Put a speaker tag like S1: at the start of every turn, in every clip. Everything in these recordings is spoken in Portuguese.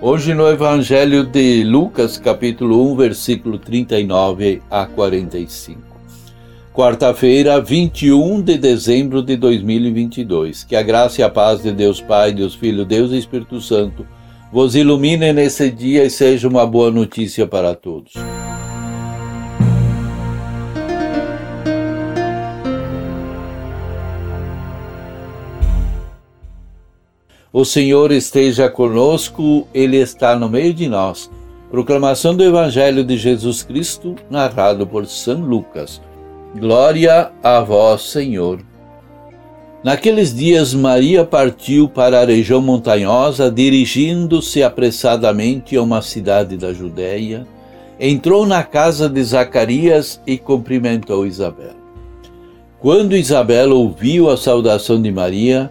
S1: Hoje no Evangelho de Lucas, capítulo 1, versículo 39 a 45. Quarta-feira, 21 de dezembro de 2022. Que a graça e a paz de Deus Pai, Deus Filho, Deus e Espírito Santo vos ilumine nesse dia e seja uma boa notícia para todos. O Senhor esteja conosco, Ele está no meio de nós. Proclamação do Evangelho de Jesus Cristo, narrado por São Lucas. Glória a vós, Senhor. Naqueles dias, Maria partiu para a região montanhosa, dirigindo-se apressadamente a uma cidade da Judéia. Entrou na casa de Zacarias e cumprimentou Isabel. Quando Isabel ouviu a saudação de Maria,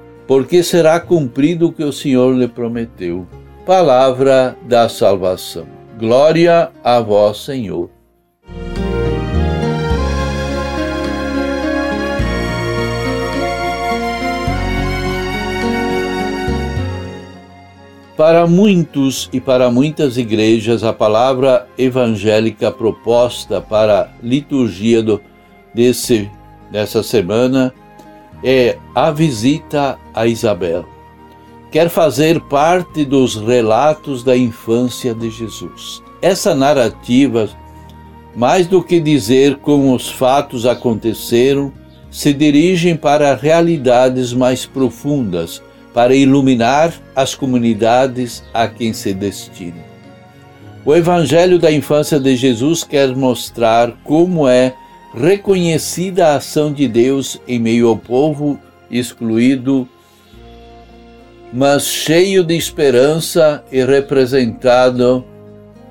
S1: porque será cumprido o que o Senhor lhe prometeu. Palavra da salvação. Glória a vós, Senhor. Para muitos e para muitas igrejas, a palavra evangélica proposta para a liturgia do, desse, dessa semana é a visita a Isabel. Quer fazer parte dos relatos da infância de Jesus. Essa narrativa, mais do que dizer como os fatos aconteceram, se dirigem para realidades mais profundas, para iluminar as comunidades a quem se destina. O Evangelho da infância de Jesus quer mostrar como é reconhecida a ação de Deus em meio ao povo excluído, mas cheio de esperança e representado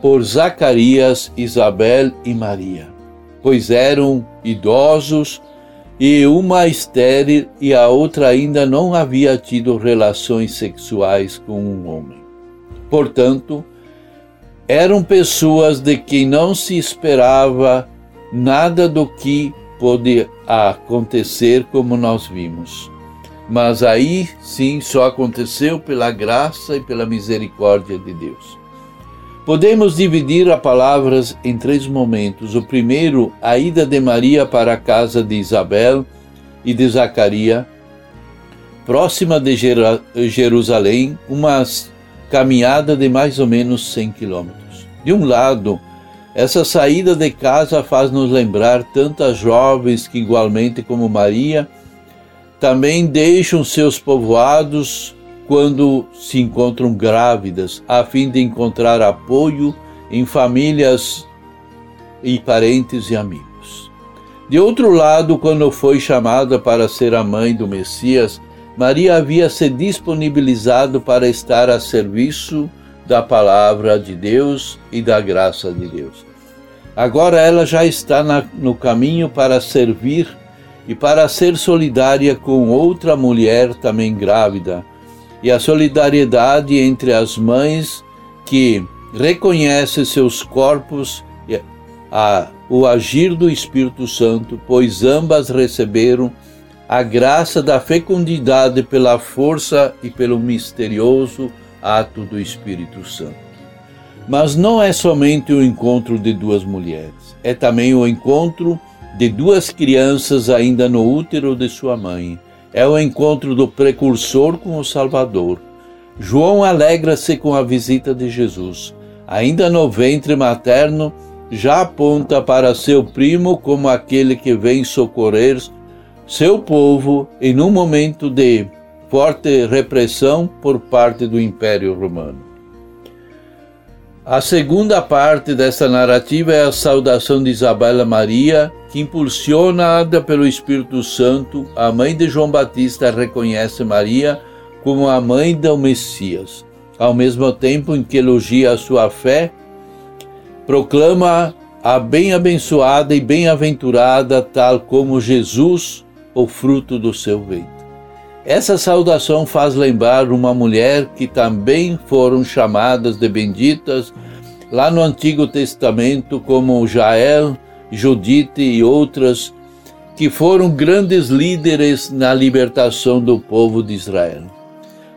S1: por Zacarias, Isabel e Maria, pois eram idosos e uma estéril e a outra ainda não havia tido relações sexuais com um homem. Portanto, eram pessoas de quem não se esperava nada do que pode acontecer como nós vimos. Mas aí sim só aconteceu pela graça e pela misericórdia de Deus. Podemos dividir as palavras em três momentos. O primeiro, a ida de Maria para a casa de Isabel e de Zacaria, próxima de Jerusalém, uma caminhada de mais ou menos 100 quilômetros. De um lado, essa saída de casa faz nos lembrar tantas jovens que, igualmente como Maria, também deixam seus povoados quando se encontram grávidas, a fim de encontrar apoio em famílias e parentes e amigos. De outro lado, quando foi chamada para ser a mãe do Messias, Maria havia se disponibilizado para estar a serviço da palavra de Deus e da graça de Deus. Agora ela já está na, no caminho para servir e para ser solidária com outra mulher também grávida. E a solidariedade entre as mães que reconhecem seus corpos e a, o agir do Espírito Santo, pois ambas receberam a graça da fecundidade pela força e pelo misterioso ato do Espírito Santo. Mas não é somente o encontro de duas mulheres, é também o encontro de duas crianças ainda no útero de sua mãe. É o encontro do precursor com o Salvador. João alegra-se com a visita de Jesus. ainda no ventre materno, já aponta para seu primo como aquele que vem socorrer seu povo em um momento de forte repressão por parte do Império Romano. A segunda parte dessa narrativa é a saudação de Isabela Maria, que, impulsionada pelo Espírito Santo, a mãe de João Batista reconhece Maria como a mãe do Messias. Ao mesmo tempo em que elogia a sua fé, proclama a bem-abençoada e bem-aventurada, tal como Jesus, o fruto do seu ventre. Essa saudação faz lembrar uma mulher que também foram chamadas de benditas lá no Antigo Testamento, como Jael, Judite e outras, que foram grandes líderes na libertação do povo de Israel.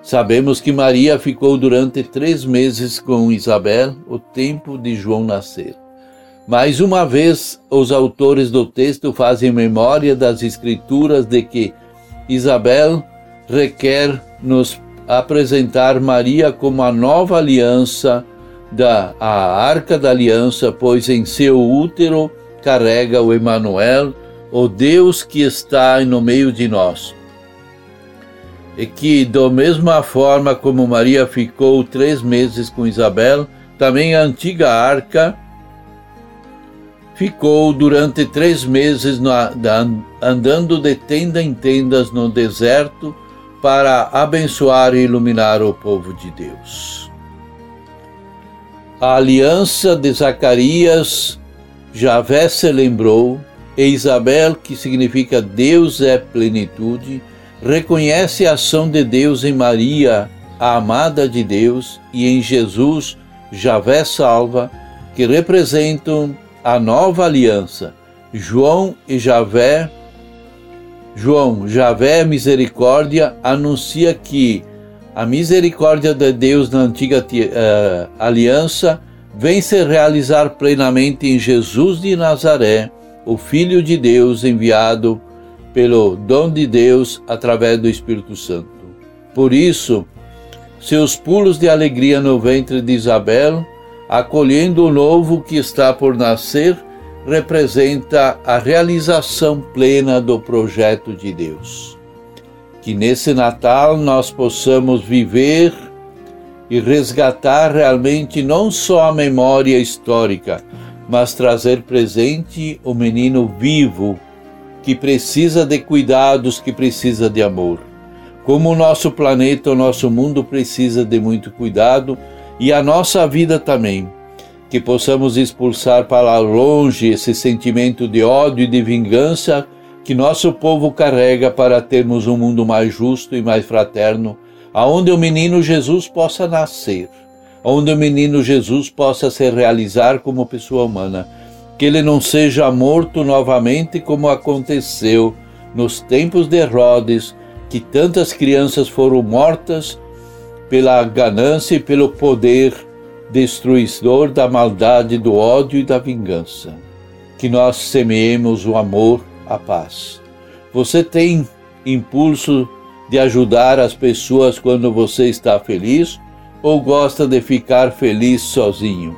S1: Sabemos que Maria ficou durante três meses com Isabel, o tempo de João nascer. Mais uma vez, os autores do texto fazem memória das Escrituras de que Isabel requer nos apresentar Maria como a nova aliança da a arca da aliança, pois em seu útero carrega o Emanuel, o Deus que está no meio de nós. E que, da mesma forma como Maria ficou três meses com Isabel, também a antiga arca ficou durante três meses andando de tenda em tendas no deserto, para abençoar e iluminar o povo de Deus. A aliança de Zacarias, Javé se lembrou, e Isabel, que significa Deus é plenitude, reconhece a ação de Deus em Maria, a amada de Deus, e em Jesus, Javé salva, que representam a nova aliança. João e Javé João, Javé Misericórdia, anuncia que a misericórdia de Deus na antiga uh, aliança vem se realizar plenamente em Jesus de Nazaré, o Filho de Deus enviado pelo dom de Deus através do Espírito Santo. Por isso, seus pulos de alegria no ventre de Isabel, acolhendo o novo que está por nascer, representa a realização plena do projeto de Deus. Que nesse Natal nós possamos viver e resgatar realmente não só a memória histórica, mas trazer presente o menino vivo que precisa de cuidados, que precisa de amor. Como o nosso planeta, o nosso mundo precisa de muito cuidado e a nossa vida também que possamos expulsar para longe esse sentimento de ódio e de vingança que nosso povo carrega para termos um mundo mais justo e mais fraterno, aonde o menino Jesus possa nascer, onde o menino Jesus possa se realizar como pessoa humana, que ele não seja morto novamente como aconteceu nos tempos de Herodes, que tantas crianças foram mortas pela ganância e pelo poder destruidor da maldade, do ódio e da vingança. Que nós semeemos o amor, a paz. Você tem impulso de ajudar as pessoas quando você está feliz ou gosta de ficar feliz sozinho?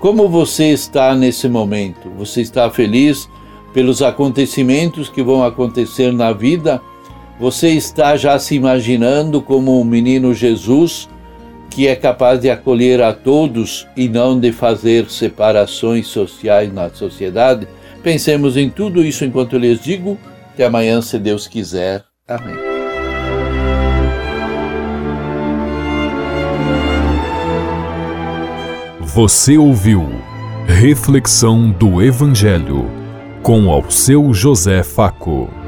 S1: Como você está nesse momento? Você está feliz pelos acontecimentos que vão acontecer na vida? Você está já se imaginando como o menino Jesus que é capaz de acolher a todos e não de fazer separações sociais na sociedade. Pensemos em tudo isso enquanto eu lhes digo. Até amanhã, se Deus quiser. Amém.
S2: Você ouviu Reflexão do Evangelho com ao seu José Faco.